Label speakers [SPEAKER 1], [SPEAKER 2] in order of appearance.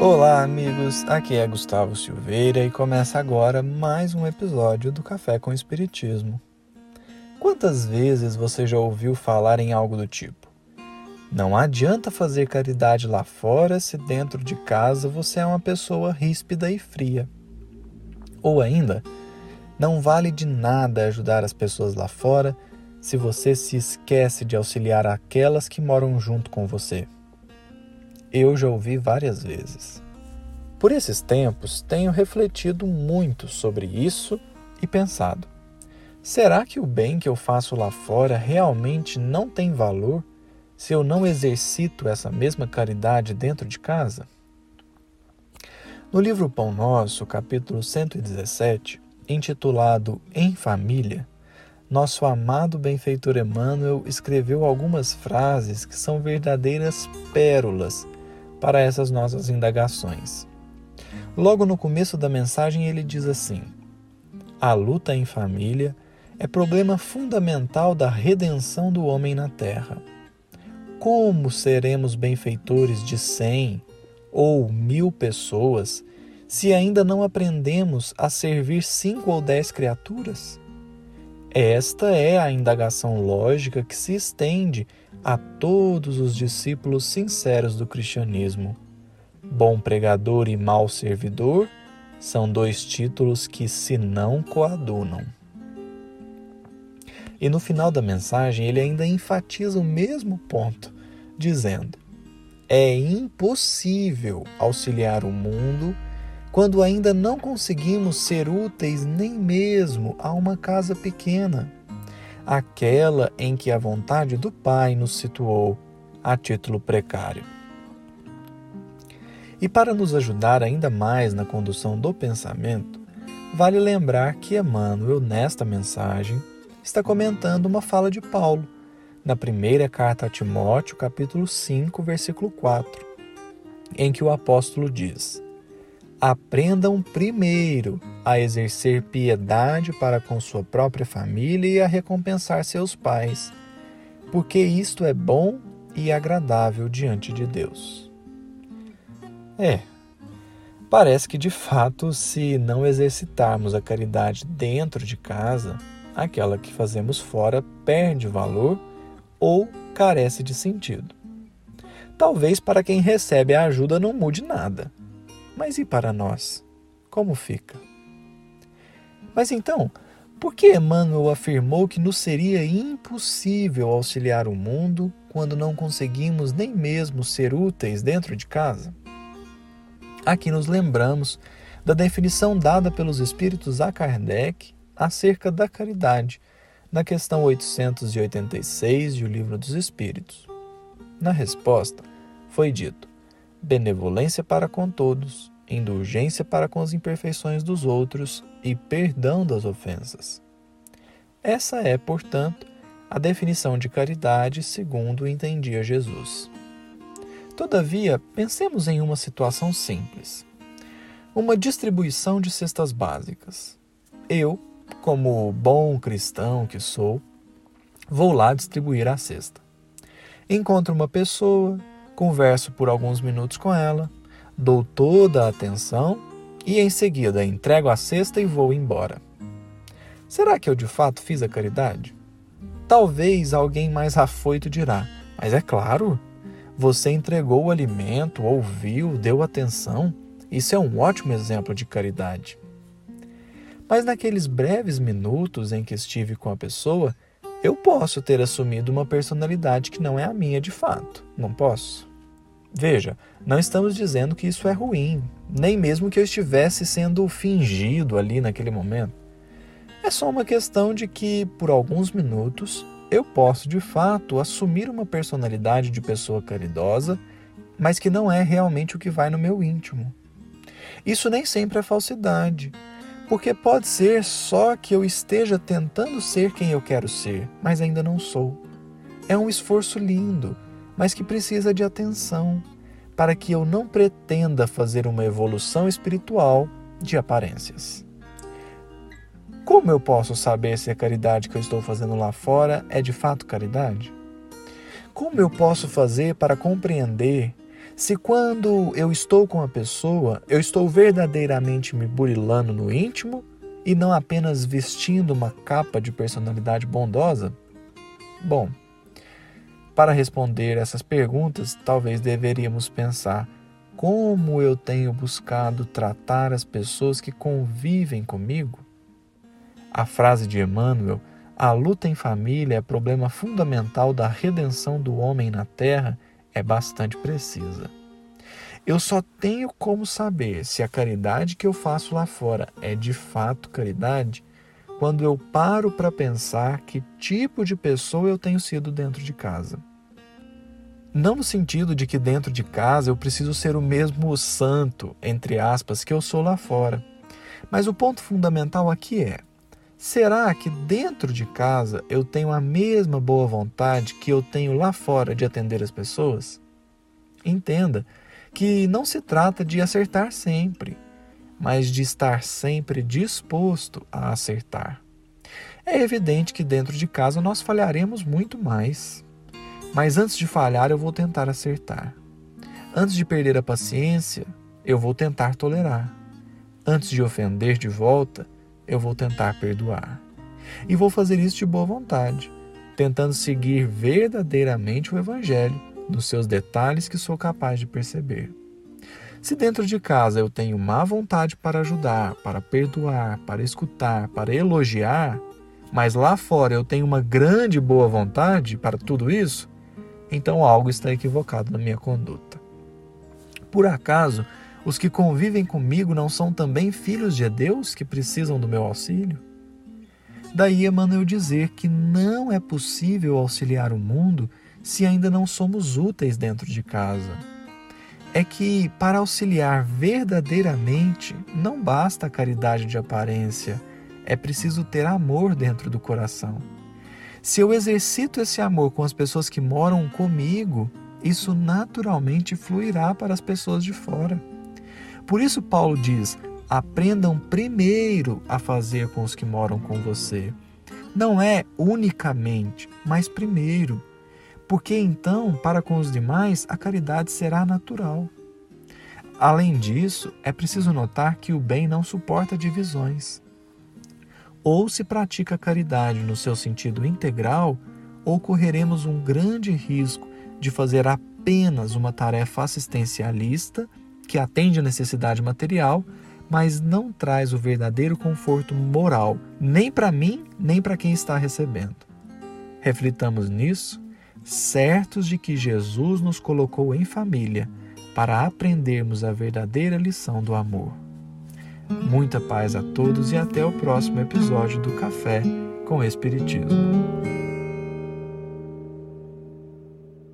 [SPEAKER 1] Olá, amigos. Aqui é Gustavo Silveira e começa agora mais um episódio do Café com Espiritismo. Quantas vezes você já ouviu falar em algo do tipo? Não adianta fazer caridade lá fora se dentro de casa você é uma pessoa ríspida e fria. Ou ainda, não vale de nada ajudar as pessoas lá fora se você se esquece de auxiliar aquelas que moram junto com você. Eu já ouvi várias vezes. Por esses tempos, tenho refletido muito sobre isso e pensado: será que o bem que eu faço lá fora realmente não tem valor se eu não exercito essa mesma caridade dentro de casa? No livro Pão Nosso, capítulo 117, intitulado Em Família, nosso amado benfeitor Emmanuel escreveu algumas frases que são verdadeiras pérolas para essas nossas indagações. Logo no começo da mensagem, ele diz assim: A luta em família é problema fundamental da redenção do homem na terra. Como seremos benfeitores de cem ou mil pessoas se ainda não aprendemos a servir cinco ou dez criaturas? Esta é a indagação lógica que se estende a todos os discípulos sinceros do cristianismo. Bom pregador e mau servidor são dois títulos que se não coadunam. E no final da mensagem ele ainda enfatiza o mesmo ponto, dizendo: é impossível auxiliar o mundo quando ainda não conseguimos ser úteis nem mesmo a uma casa pequena, aquela em que a vontade do Pai nos situou a título precário. E para nos ajudar ainda mais na condução do pensamento, vale lembrar que Emmanuel, nesta mensagem, está comentando uma fala de Paulo, na primeira carta a Timóteo, capítulo 5, versículo 4, em que o apóstolo diz: aprendam primeiro a exercer piedade para com sua própria família e a recompensar seus pais, porque isto é bom e agradável diante de Deus. É, parece que de fato, se não exercitarmos a caridade dentro de casa, aquela que fazemos fora perde valor ou carece de sentido. Talvez para quem recebe a ajuda não mude nada mas e para nós? Como fica? Mas então, por que Emmanuel afirmou que nos seria impossível auxiliar o mundo quando não conseguimos nem mesmo ser úteis dentro de casa? Aqui nos lembramos da definição dada pelos Espíritos a Kardec acerca da caridade, na questão 886 de O Livro dos Espíritos. Na resposta, foi dito: benevolência para com todos, indulgência para com as imperfeições dos outros e perdão das ofensas. Essa é, portanto, a definição de caridade segundo entendia Jesus. Todavia, pensemos em uma situação simples. Uma distribuição de cestas básicas. Eu, como bom cristão que sou, vou lá distribuir a cesta. Encontro uma pessoa converso por alguns minutos com ela, dou toda a atenção e em seguida entrego a cesta e vou embora. Será que eu de fato fiz a caridade? Talvez alguém mais afoito dirá, mas é claro, você entregou o alimento, ouviu, deu atenção. Isso é um ótimo exemplo de caridade. Mas naqueles breves minutos em que estive com a pessoa, eu posso ter assumido uma personalidade que não é a minha de fato, não posso? Veja, não estamos dizendo que isso é ruim, nem mesmo que eu estivesse sendo fingido ali naquele momento. É só uma questão de que, por alguns minutos, eu posso de fato assumir uma personalidade de pessoa caridosa, mas que não é realmente o que vai no meu íntimo. Isso nem sempre é falsidade, porque pode ser só que eu esteja tentando ser quem eu quero ser, mas ainda não sou. É um esforço lindo mas que precisa de atenção, para que eu não pretenda fazer uma evolução espiritual de aparências. Como eu posso saber se a caridade que eu estou fazendo lá fora é de fato caridade? Como eu posso fazer para compreender Se quando eu estou com a pessoa, eu estou verdadeiramente me burilando no íntimo e não apenas vestindo uma capa de personalidade bondosa? Bom, para responder essas perguntas, talvez deveríamos pensar como eu tenho buscado tratar as pessoas que convivem comigo. A frase de Emmanuel, a luta em família é problema fundamental da redenção do homem na terra, é bastante precisa. Eu só tenho como saber se a caridade que eu faço lá fora é de fato caridade quando eu paro para pensar que tipo de pessoa eu tenho sido dentro de casa. Não no sentido de que dentro de casa eu preciso ser o mesmo santo, entre aspas, que eu sou lá fora. Mas o ponto fundamental aqui é: será que dentro de casa eu tenho a mesma boa vontade que eu tenho lá fora de atender as pessoas? Entenda que não se trata de acertar sempre, mas de estar sempre disposto a acertar. É evidente que dentro de casa nós falharemos muito mais. Mas antes de falhar, eu vou tentar acertar. Antes de perder a paciência, eu vou tentar tolerar. Antes de ofender de volta, eu vou tentar perdoar. E vou fazer isso de boa vontade, tentando seguir verdadeiramente o Evangelho, nos seus detalhes que sou capaz de perceber. Se dentro de casa eu tenho má vontade para ajudar, para perdoar, para escutar, para elogiar, mas lá fora eu tenho uma grande boa vontade para tudo isso, então algo está equivocado na minha conduta. Por acaso, os que convivem comigo não são também filhos de Deus que precisam do meu auxílio? Daí Emmanuel dizer que não é possível auxiliar o mundo se ainda não somos úteis dentro de casa. É que para auxiliar verdadeiramente não basta a caridade de aparência, é preciso ter amor dentro do coração. Se eu exercito esse amor com as pessoas que moram comigo, isso naturalmente fluirá para as pessoas de fora. Por isso, Paulo diz: aprendam primeiro a fazer com os que moram com você. Não é unicamente, mas primeiro. Porque então, para com os demais, a caridade será natural. Além disso, é preciso notar que o bem não suporta divisões ou se pratica a caridade no seu sentido integral, ou correremos um grande risco de fazer apenas uma tarefa assistencialista que atende a necessidade material, mas não traz o verdadeiro conforto moral, nem para mim, nem para quem está recebendo. Reflitamos nisso, certos de que Jesus nos colocou em família para aprendermos a verdadeira lição do amor. Muita paz a todos e até o próximo episódio do Café com Espiritismo.